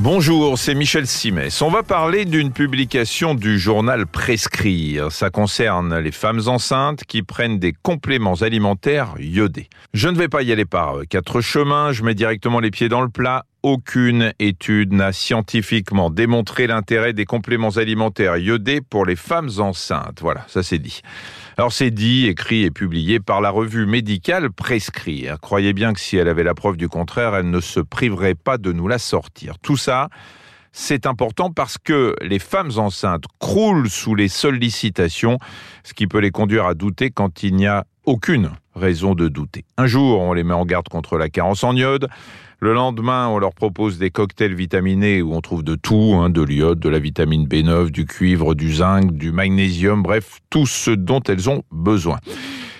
Bonjour, c'est Michel Simès. On va parler d'une publication du journal Prescrire. Ça concerne les femmes enceintes qui prennent des compléments alimentaires iodés. Je ne vais pas y aller par quatre chemins, je mets directement les pieds dans le plat. Aucune étude n'a scientifiquement démontré l'intérêt des compléments alimentaires iodés pour les femmes enceintes. Voilà, ça c'est dit. Alors c'est dit, écrit et publié par la revue médicale Prescrire. Croyez bien que si elle avait la preuve du contraire, elle ne se priverait pas de nous la sortir. Tout ça, c'est important parce que les femmes enceintes croulent sous les sollicitations, ce qui peut les conduire à douter quand il n'y a aucune raison de douter. Un jour, on les met en garde contre la carence en iode. Le lendemain, on leur propose des cocktails vitaminés où on trouve de tout, hein, de l'iode, de la vitamine B9, du cuivre, du zinc, du magnésium, bref, tout ce dont elles ont besoin.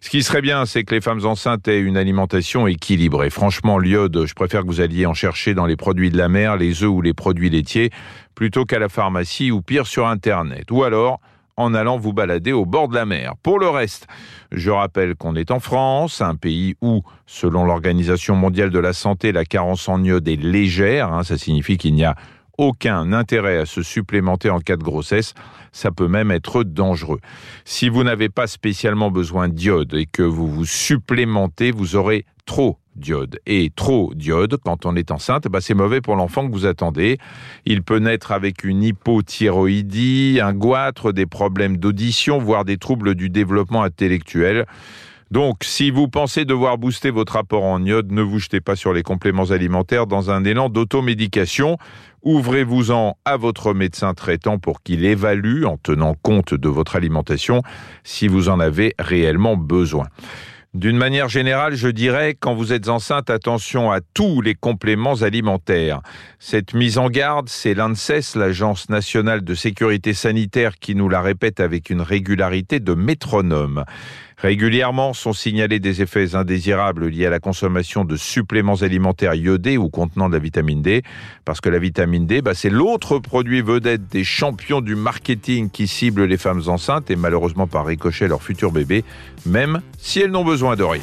Ce qui serait bien, c'est que les femmes enceintes aient une alimentation équilibrée. Franchement, l'iode, je préfère que vous alliez en chercher dans les produits de la mer, les œufs ou les produits laitiers, plutôt qu'à la pharmacie ou pire sur Internet. Ou alors, en allant vous balader au bord de la mer. Pour le reste, je rappelle qu'on est en France, un pays où, selon l'Organisation mondiale de la santé, la carence en iode est légère. Hein, ça signifie qu'il n'y a aucun intérêt à se supplémenter en cas de grossesse, ça peut même être dangereux. Si vous n'avez pas spécialement besoin d'iode et que vous vous supplémentez, vous aurez trop d'iode. Et trop d'iode, quand on est enceinte, bah c'est mauvais pour l'enfant que vous attendez. Il peut naître avec une hypothyroïdie, un goitre, des problèmes d'audition, voire des troubles du développement intellectuel. Donc, si vous pensez devoir booster votre apport en iode, ne vous jetez pas sur les compléments alimentaires dans un élan d'automédication. Ouvrez-vous-en à votre médecin traitant pour qu'il évalue, en tenant compte de votre alimentation, si vous en avez réellement besoin. D'une manière générale, je dirais, quand vous êtes enceinte, attention à tous les compléments alimentaires. Cette mise en garde, c'est l'ANSES, l'Agence nationale de sécurité sanitaire, qui nous la répète avec une régularité de métronome. Régulièrement sont signalés des effets indésirables liés à la consommation de suppléments alimentaires iodés ou contenant de la vitamine D, parce que la vitamine D, bah, c'est l'autre produit vedette des champions du marketing qui ciblent les femmes enceintes et malheureusement par ricochet leurs futurs bébés, même si elles n'ont besoin de rien.